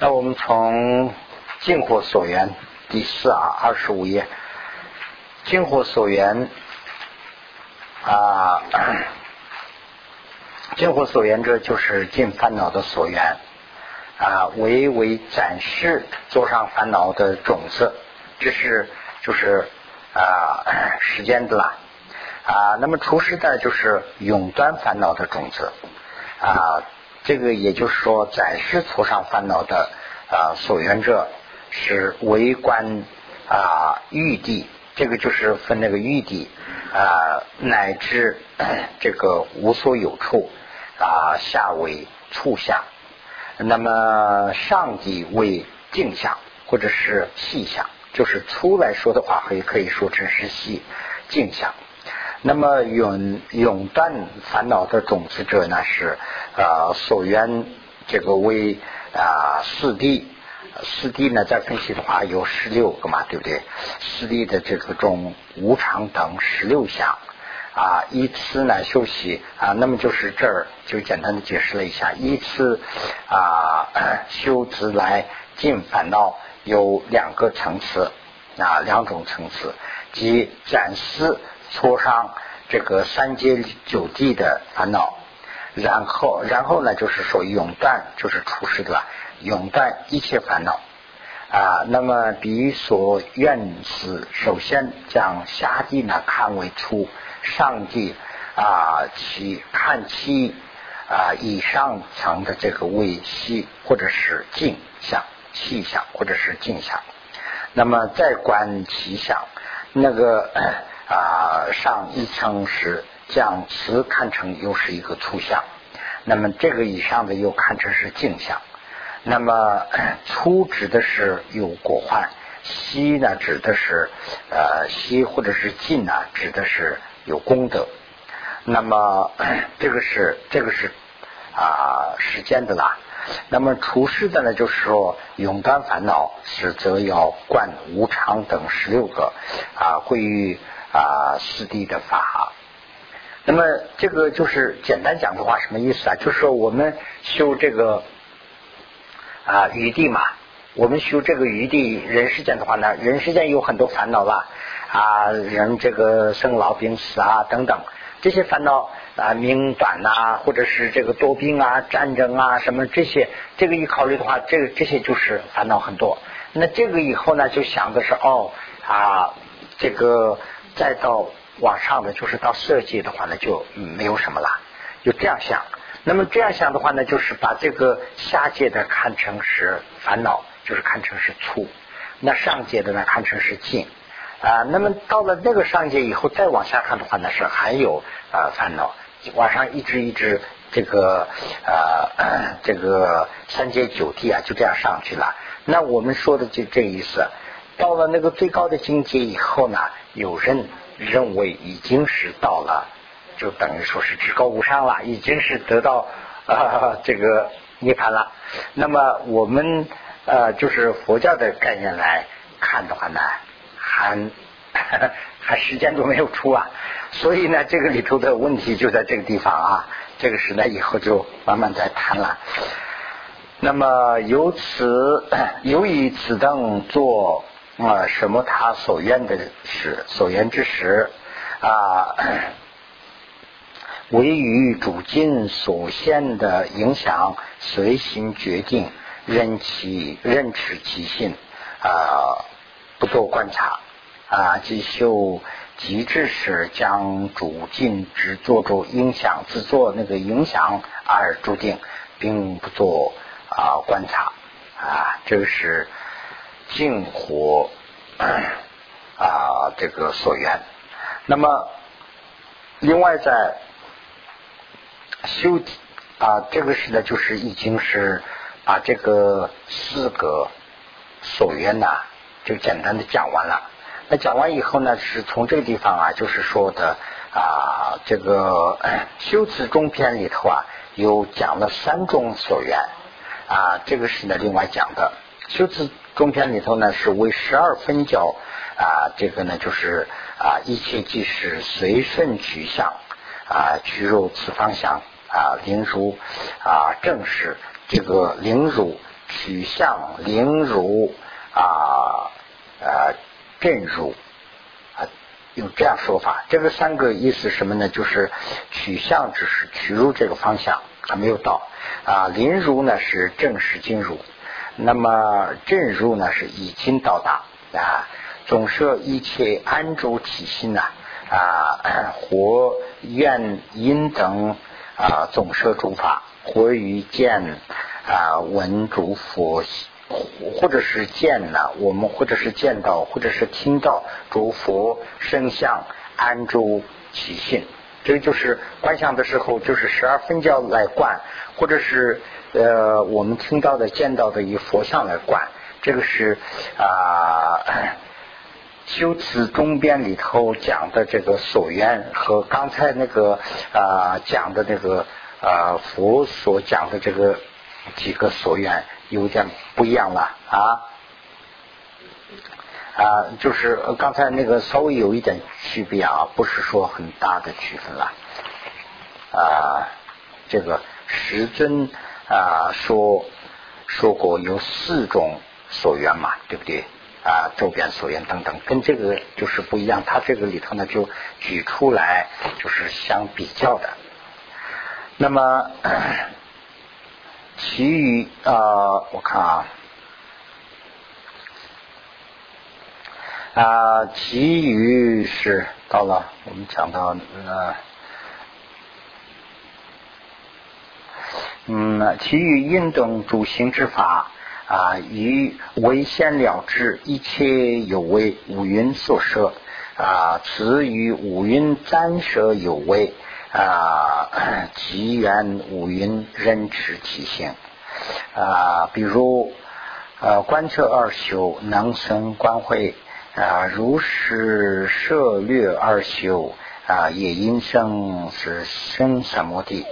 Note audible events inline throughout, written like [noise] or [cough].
那我们从净火所缘第四啊二十五页，净火所缘啊，[clears throat] 净火所缘者就是尽烦恼的所缘啊，为为展示坐上烦恼的种子，这是就是啊 [clears throat] 时间的啦啊，那么除世的就是永断烦恼的种子啊。这个也就是说，暂时挫上烦恼的啊所缘者是为观啊欲地，这个就是分那个欲地啊乃至这个无所有处啊下为处相，那么上地为镜相或者是细相，就是粗来说的话，可以可以说成是细镜相。那么永永断烦恼的种子者呢是啊所缘这个为啊四谛，四谛呢再分析的话有十六个嘛，对不对？四谛的这个中无常等十六相啊，依次呢修习啊，那么就是这儿就简单的解释了一下，依次啊修持来尽烦恼有两个层次啊两种层次，即暂时。挫伤这个三界九地的烦恼，然后，然后呢，就是说永断，就是出世的永断一切烦恼啊。那么，比所愿是首先将下地呢看为出，上地啊其看其啊以上层的这个为息，或者是镜相、气象，或者是镜像。那么再观其相，那个。啊，上一层时将词看成又是一个粗相，那么这个以上的又看成是镜相。那么 [clears throat] 粗指的是有果患，细呢指的是呃细或者是近呢指的是有功德。那么 [clears throat] 这个是这个是啊时间的啦。那么除世的呢，就是说永断烦恼是则要观无常等十六个啊会于。啊，四谛的法，那么这个就是简单讲的话，什么意思啊？就是说我们修这个啊余地嘛，我们修这个余地人世间的话呢，人世间有很多烦恼吧啊，人这个生老病死啊等等，这些烦恼啊命短呐，或者是这个多病啊、战争啊什么这些，这个一考虑的话，这个这些就是烦恼很多。那这个以后呢，就想的是哦啊这个。再到往上的，就是到色界的话呢，就没有什么了，就这样想。那么这样想的话呢，就是把这个下界的看成是烦恼，就是看成是粗；那上界的呢，看成是净啊。那么到了那个上界以后，再往下看的话呢，是还有啊烦恼，往上一直一直这个呃 [clears throat] 这个三界九地啊，就这样上去了。那我们说的就这意思。到了那个最高的境界以后呢，有人认为已经是到了，就等于说是至高无上了，已经是得到啊这个涅槃了。那么我们呃就是佛教的概念来看的话呢，还 [laughs] 还时间都没有出啊，所以呢这个里头的问题就在这个地方啊，这个时代以后就慢慢再谈了。那么由此由于此等做。啊，什么他所愿的事，所愿之时啊，[coughs] 为于主境所现的影响，随心决定，任其任持其性啊，不做观察啊，即修极致时，将主境之作着影响，制作那个影响而注定，并不做啊观察啊，这个是。净火啊，这个所缘。那么，另外在修啊，这个是呢，就是已经是把这个四个所缘呐，就简单的讲完了。那讲完以后呢，是从这个地方啊，就是说的啊，这个修辞中篇里头啊，有讲了三种所缘啊，这个是呢另外讲的修辞。中篇里头呢是为十二分教啊，这个呢就是啊一切即是随顺取向啊，取入此方向啊，灵如啊正是这个灵如取向、灵如啊呃正如啊，有这样说法。这个三个意思什么呢？就是取向只是取入这个方向还没有到啊，灵如呢是正式进入，那么正如呢是已经到达啊。总摄一切安住体心呐啊，[coughs] 活愿因等啊，总摄诸法，或于见啊闻诸佛，或者是见呢，我们或者是见到，或者是听到诸佛圣相安住其心，这个就是观想的时候，就是十二分教来观，或者是呃我们听到的、见到的以佛像来观，这个是啊。修辞中边里头讲的这个所愿和刚才那个啊讲的那个啊佛所讲的这个几个所愿有点不一样了啊啊就是刚才那个稍微有一点区别啊，不是说很大的区分了啊这个时尊啊说说过有四种所缘嘛，对不对？啊，周边所缘等等，跟这个就是不一样。他这个里头呢，就举出来就是相比较的。那么，[coughs] 其余啊，我看啊，啊，其余是到了我们讲到呃，嗯，其余运动主行之法。啊，以为先了之，一切有为五云所摄啊，此与五云暂舍有为啊，即缘五云认知其性啊。比如呃，观测二修能生观会啊，如是涉略二修啊，也因生是生什么地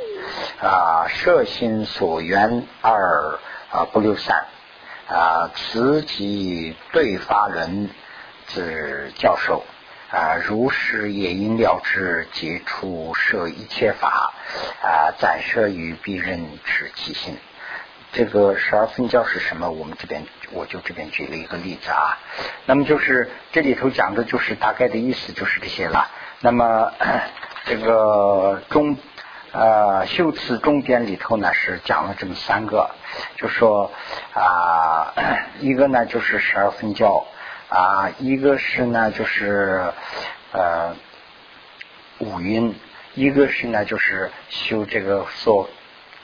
啊？摄心所缘二啊，不留散。啊，此即对发人之教授啊，如是也应了之，即出设一切法啊，暂设于必人之其心。这个十二分教是什么？我们这边我就这边举了一个例子啊。那么就是这里头讲的就是大概的意思就是这些了。那么 [clears throat] 这个中。呃，修辞中间里头呢是讲了这么三个，就说啊，[clears throat] 一个呢就是十二分教啊，一个是呢就是呃五音，一个是呢就是修这个所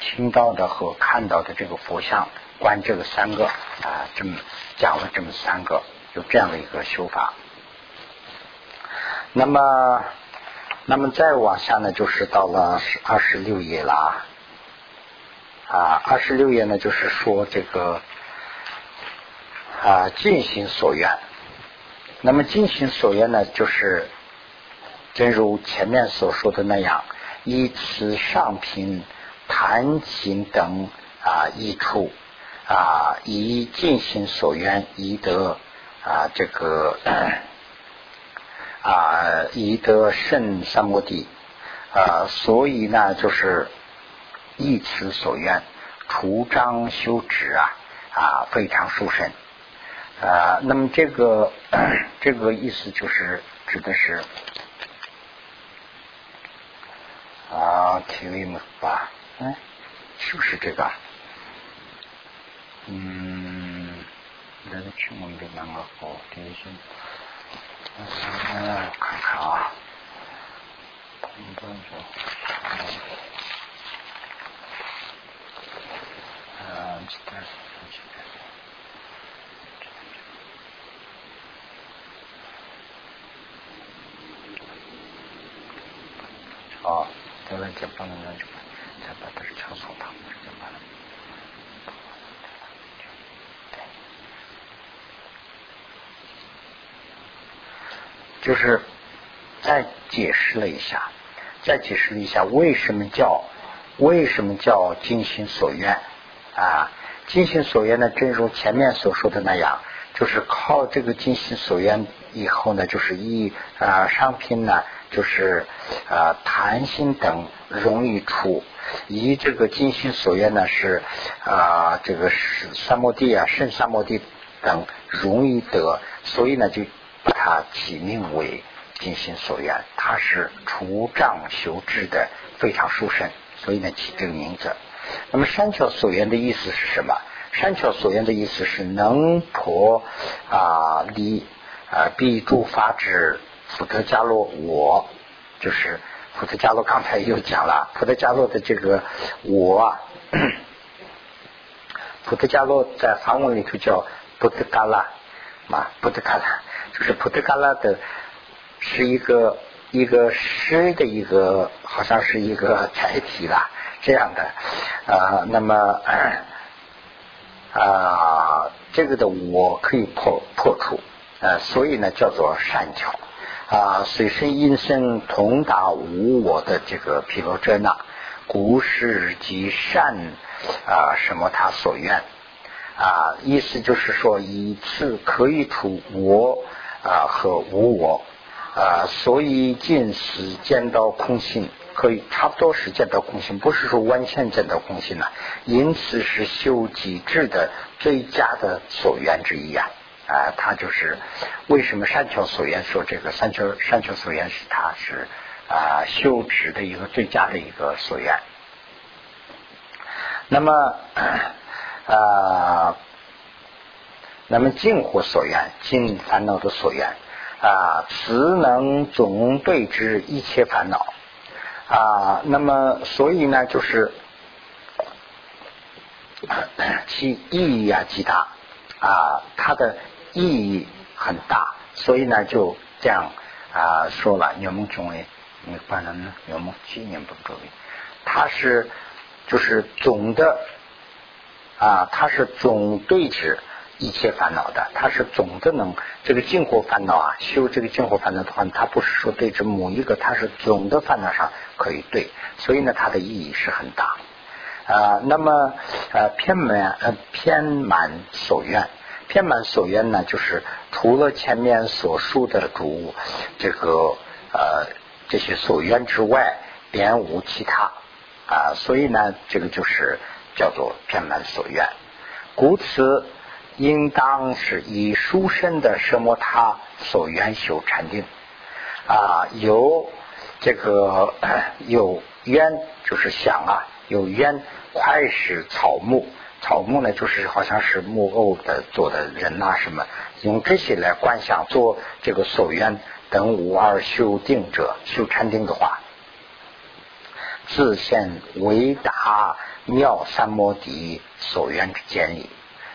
听到的和看到的这个佛像观这个三个啊，这么讲了这么三个，有这样的一个修法。那么。那么再往下呢，就是到了二十六页了啊。二十六页呢，就是说这个啊，尽心所愿。那么尽心所愿呢，就是正如前面所说的那样，以此上品、弹琴等啊益处啊，以尽心所愿，以得啊这个。[clears throat] 啊，以得胜三摩地啊，所以呢，就是一此所愿，除章修止啊啊，非常殊胜啊。那么这个 [clears throat] 这个意思就是指的是啊，体位嘛吧？哎，是不是这个？嗯，那个去问的那个好，听一下。嗯，看看啊，嗯，多少？嗯，几点？几点？好，再来接帮人家去，再再把这枪送他，就完了。就是再解释了一下，再解释了一下为什么叫为什么叫尽心所愿啊？尽心所愿呢，正如前面所说的那样，就是靠这个尽心所愿以后呢，就是一啊商品呢，就是啊弹性等容易出以这个金心所愿呢是啊这个是三摩地啊圣三摩地等容易得，所以呢就把它起名为金心所愿。它是除障修智的非常殊胜，所以呢起这个名字。那么山桥所愿的意思是什么？山桥所愿的意思是能破啊离啊必诸法之福特迦罗我，就是普特迦罗刚才又讲了普特迦罗的这个我啊，[coughs] 普特迦罗在梵文里头叫布特嘎拉嘛，布特嘎拉就是普特嘎拉的是一个一个诗的一个好像是一个 [coughs] 载体啦，这样的啊，那么。[coughs] 啊，这个的我可以破破除，呃，所以呢叫做善巧啊，水身阴身同达无我的这个毗罗遮那，故事即善啊，什么他所愿啊，意思就是说以此可以除我啊和无我啊，所以尽时见到空性。可以差不多是见到空性，不是说完全见到空性了。因此是修极致的最佳的所缘之一啊！啊，他就是为什么山桥所缘说这个山桥山桥所缘是他是啊修持的一个最佳的一个所愿。那么啊，那么净火所愿，尽烦恼的所愿啊，此能总对之一切烦恼。啊，那么所以呢，就是 [coughs] 其意义啊极大啊，它的意义很大，所以呢就这样啊说了。圆梦中为，你办了呢？牛梦纪念不周围，它是就是总的啊，它是总对治一切烦恼的，它是总的能这个净火烦恼啊，修这个净火烦恼的话，它不是说对治某一个，它是总的烦恼上。可以对，所以呢，它的意义是很大啊。那么呃，偏满呃偏满所愿，偏满所愿呢，就是除了前面所述的主这个呃这些所愿之外，别无其他啊。所以呢，这个就是叫做偏满所愿。故此，应当是以书生的什么他所愿修禅定啊，有。这个 [coughs] 有渊就是想啊，有渊快使草木，草木呢就是好像是木偶的做的人呐什么，用这些来观想做这个所缘等五二修定者修禅定的话，自现维达妙三摩底所缘之间矣。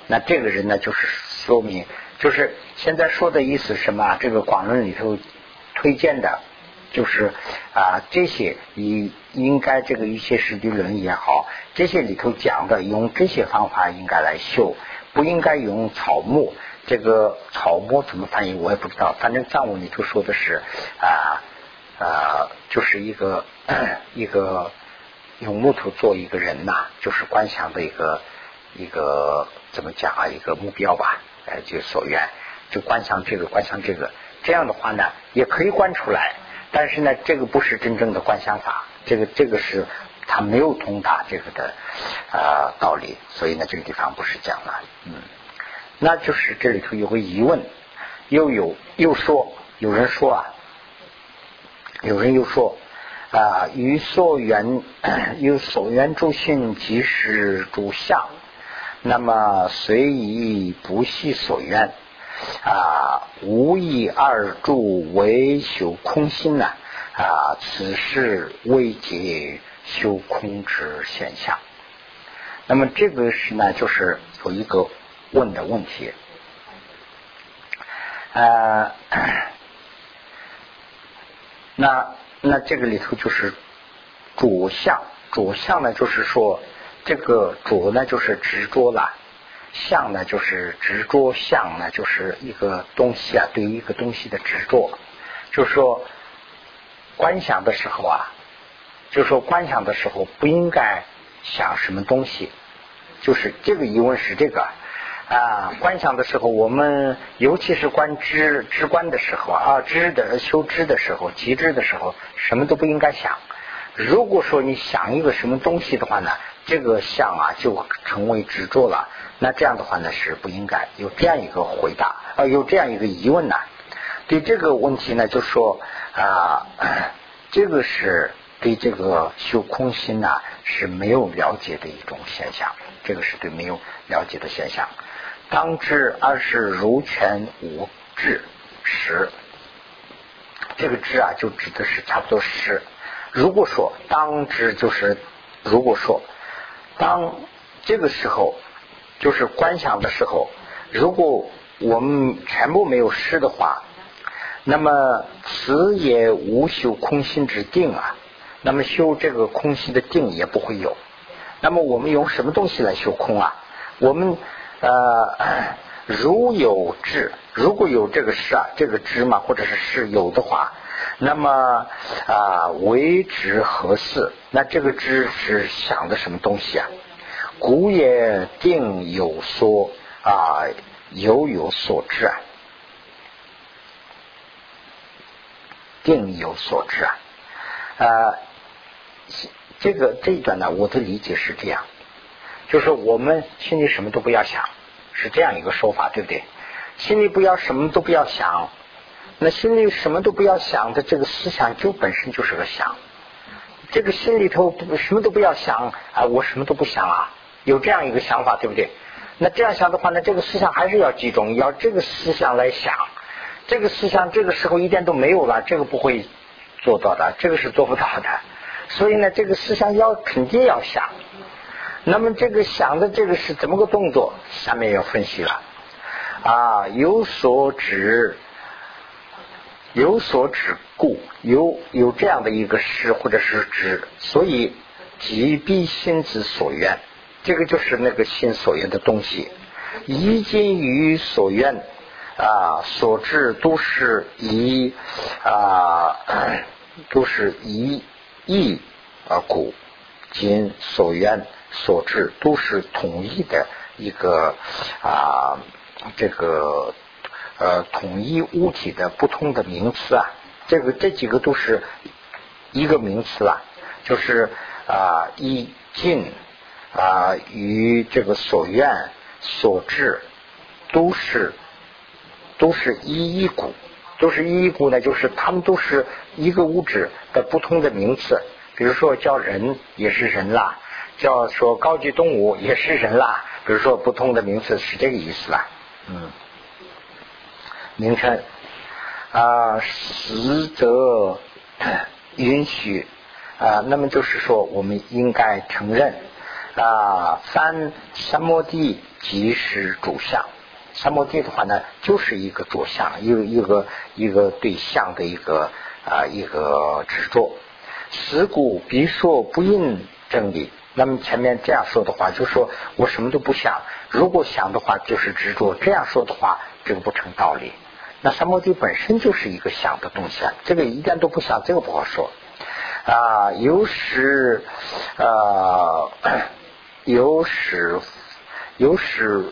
那这个人呢，就是说明，就是现在说的意思什么？这个广论里头推荐的。就是啊，这些你应该这个一些实地论也好，这些里头讲的用这些方法应该来修，不应该用草木。这个草木怎么翻译我也不知道，反正藏文里头说的是啊啊，就是一个一个用木头做一个人呐，就是观想的一个一个怎么讲啊，一个目标吧，哎，就所愿，就观想这个观想这个，这样的话呢，也可以观出来。但是呢，这个不是真正的观想法，这个这个是他没有通达这个的啊道理，所以呢，这个地方不是讲了，嗯，那就是这里头有个疑问，又有又说，有人说啊，有人又说啊，于所缘 [coughs] 有所缘诸性即是诸相，那么随意不系所缘。啊，无以二助为修空心呢？啊，此事未解修空之现象。那么这个是呢，就是有一个问的问题。呃，那那这个里头就是主相，主相呢，就是说这个主呢，就是执着了。相呢，就是执着；相呢，就是一个东西啊，对于一个东西的执着。就是说，观想的时候啊，就是说观想的时候不应该想什么东西。就是这个疑问是这个啊，观想的时候，我们尤其是观知知观的时候啊，知的修知的时候，极致的时候，什么都不应该想如果说你想一个什么东西的话呢，这个相啊就成为执着了。那这样的话呢是不应该有这样一个回答，呃，有这样一个疑问呢。对这个问题呢，就说啊，[clears throat] 这个是对这个修空心呢是没有了解的一种现象，这个是对没有了解的现象。当知二是如全无智识，这个知啊就指的是差不多是。如果说当知就是，如果说当这个时候就是观想的时候，如果我们全部没有失的话，那么此也无修空心之定啊。那么修这个空心的定也不会有。那么我们用什么东西来修空啊？我们呃，如有智，如果有这个事啊，这个知嘛，或者是是有的话。那么啊，为之何事？那这个知是想的什么东西啊？古也定有所啊，有有所知啊，定有所知啊。啊，这个这一段呢，我的理解是这样，就是我们心里什么都不要想，是这样一个说法，对不对？心里不要什么都不要想。那心里什么都不要想的这个思想，就本身就是个想。这个心里头什么都不要想啊，我什么都不想啊，有这样一个想法，对不对？那这样想的话，那这个思想还是要集中，要这个思想来想。这个思想这个时候一点都没有了，这个不会做到的，这个是做不到的。所以呢，这个思想要肯定要想。那么这个想的这个是怎么个动作？下面要分析了啊，有所指。有所指故，有有这样的一个事或者是指，所以即必心之所愿，这个就是那个心所愿的东西。一今于所愿啊所至都是以啊 [clears throat] 都是以意啊故，今所愿所至都是统一的一个啊这个。呃，统一物体的不同的名词啊，这个这几个都是一个名词啊，就是啊，意境啊与这个所愿所致都是都是一一股，都是一一股呢，就是他们都是一个物质的不同的名词。比如说叫人也是人啦，叫说高级动物也是人啦，比如说不同的名词是这个意思啦，嗯。名称啊，实则允许啊，那么就是说，我们应该承认啊，三三摩地即是主相。三摩地的话呢，就是一个主相，一个一个一个对象的一个啊一个执着。此故必说不应正理。那么前面这样说的话，就说我什么都不想，如果想的话就是执着。这样说的话，这个不成道理。那三摩地本身就是一个想的东西啊，这个一点都不想，这个不好说啊。有时啊，有时有时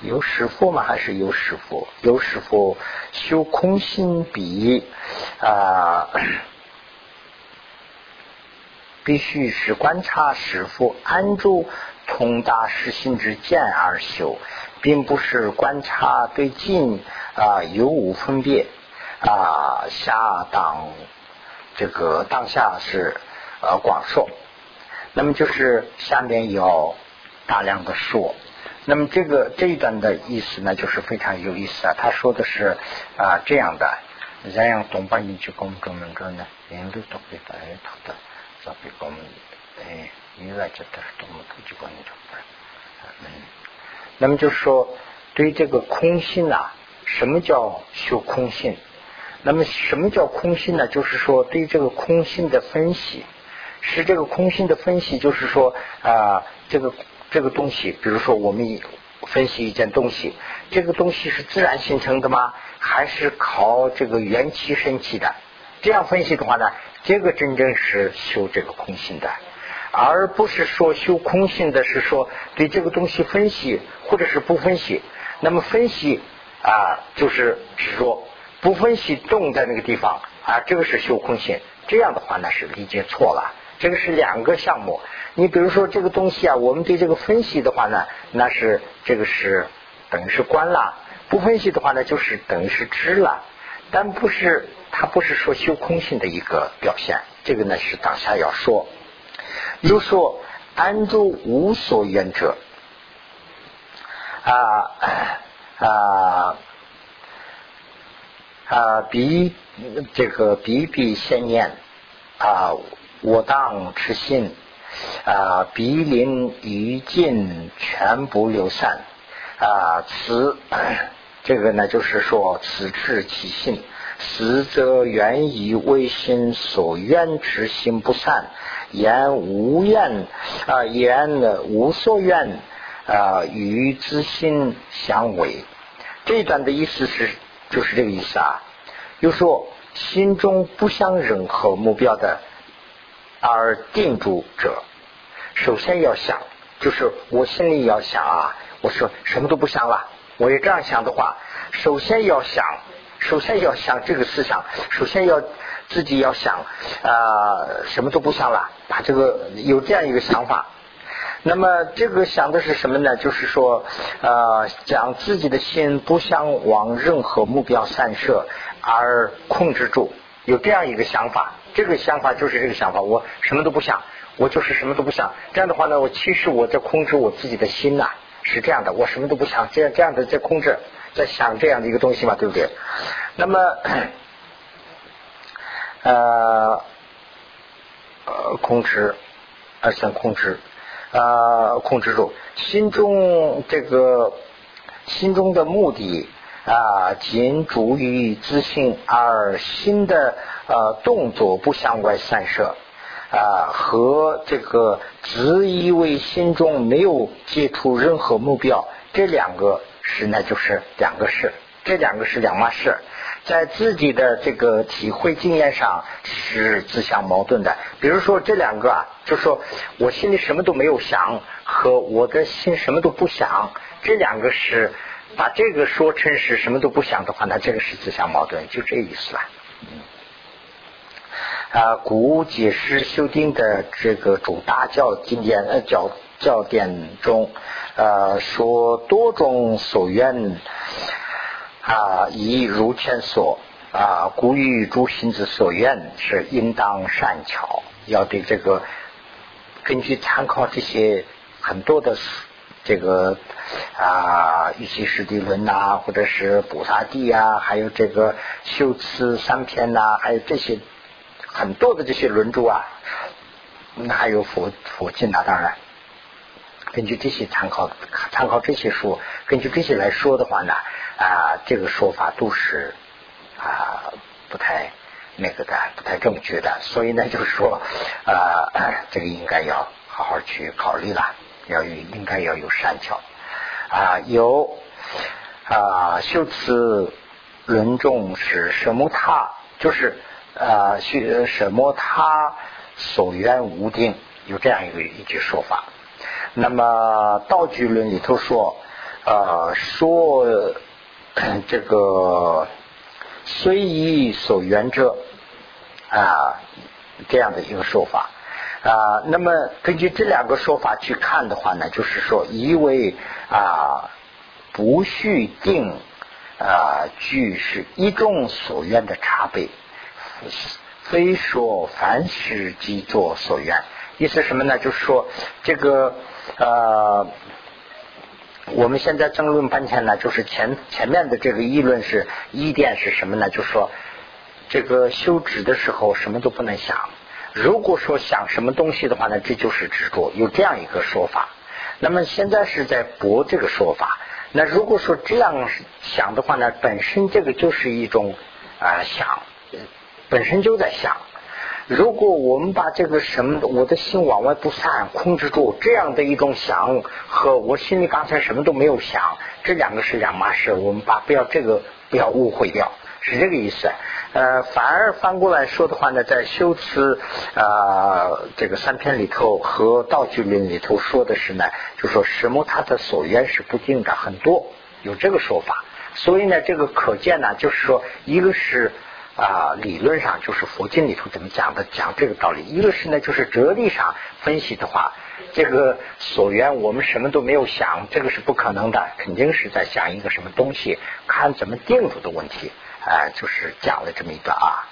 有始佛吗？还是有始佛？有始佛修空心比啊，必须是观察师傅安住通达实心之见而修，并不是观察对境。啊，有无分别啊？下当这个当下是呃广说，那么就是下面有大量的说。那么这个这一段的意思呢，就是非常有意思啊。他说的是啊这样的：然样东巴你去公中门中呢，人都都被白头的，早被公哎，你来这的东门都去公你中嗯，那么就是说对这个空性啊。什么叫修空性？那么什么叫空性呢？就是说对这个空性的分析，是这个空性的分析，就是说啊，这个这个东西，比如说我们分析一件东西，这个东西是自然形成的吗？还是靠这个元气生起的？这样分析的话呢，这个真正是修这个空性的，而不是说修空性的是说对这个东西分析，或者是不分析。那么分析。啊，就是执着，不分析动在那个地方啊，这个是修空性，这样的话呢是理解错了。这个是两个项目。你比如说这个东西啊，我们对这个分析的话呢，那是这个是等于是观了；不分析的话呢，就是等于是知了。但不是，它不是说修空性的一个表现。这个呢是当下要说。又说安住无所愿者啊啊啊，比这个比比先念啊，我当持心啊，鼻临于尽全部流散啊，此这个呢就是说此至其心，实则源于为心所愿之心不散。言无愿啊，言无所愿啊，与之心相违。这一段的意思是，就是这个意思啊。又说心中不想任何目标的而定住者，首先要想，就是我心里要想啊，我说什么都不想了。我也这样想的话，首先要想，首先要想这个思想，首先要。自己要想啊，什么都不想了，把这个有这样一个想法。那么这个想的是什么呢？就是说，呃，将自己的心不想往任何目标散射，而控制住，有这样一个想法。这个想法就是这个想法，我什么都不想，我就是什么都不想。这样的话呢，我其实我在控制我自己的心呐，是这样的，我什么都不想，这样这样的在控制，在想这样的一个东西嘛，对不对？那么。呃，呃，控制，而先控制，呃，控制住心中这个心中的目的啊，仅主于自信，而心的呃动作不向外散射啊，和这个自以为心中没有接触任何目标，这两个是呢，就是两个事，这两个是两码事。在自己的这个体会经验上是自相矛盾的。比如说这两个啊，就说我心里什么都没有想，和我的心什么都不想，这两个是把这个说成是什么都不想的话，那这个是自相矛盾，就这意思了。啊，古解释修订的这个主大教经典呃教教典中，呃说多种所愿。啊，以如前所啊，故欲诸心之所愿，是应当善巧。要对这个根据参考这些很多的这个啊，一些师地论呐，或者是菩萨地啊，还有这个修辞三篇呐，还有这些很多的这些论著啊，那还有佛佛经啊，当然根据这些参考参考这些书，根据这些来说的话呢。啊，这个说法都是啊不太那个的，不太正确的。所以呢，就是说啊，这个应该要好好去考虑了，要有应该要有善巧啊，有啊修辞论中是什么他就是啊修什么他所愿无定，有这样一个一句说法。那么道具论里头说啊说。这个随意所缘者啊，这样的一个说法啊。那么根据这两个说法去看的话呢，就是说，一为啊不续定啊具是一众所愿的差别，非说凡事即作所愿。意思什么呢？就是说这个呃。我们现在争论半天呢，就是前前面的这个议论是一点是什么呢？就说这个修止的时候什么都不能想。如果说想什么东西的话呢，这就是执着，有这样一个说法。那么现在是在驳这个说法。那如果说这样想的话呢，本身这个就是一种啊想，本身就在想。如果我们把这个什么，我的心往外不散，控制住这样的一种想，和我心里刚才什么都没有想，这两个是两码事。我们把不要这个不要误会掉，是这个意思。呃，反而翻过来说的话呢，在修辞啊这个三篇里头和道具论里头说的是呢，就说什么他的所愿是不定的，很多有这个说法。所以呢，这个可见呢，就是说一个是。啊理论上就是佛经里头怎么讲的，讲这个道理；一个是呢，就是哲理上分析的话，这个所缘我们什么都没有想，这个是不可能的，肯定是在想一个什么东西，看怎么定住的问题。哎，就是讲了这么一段啊。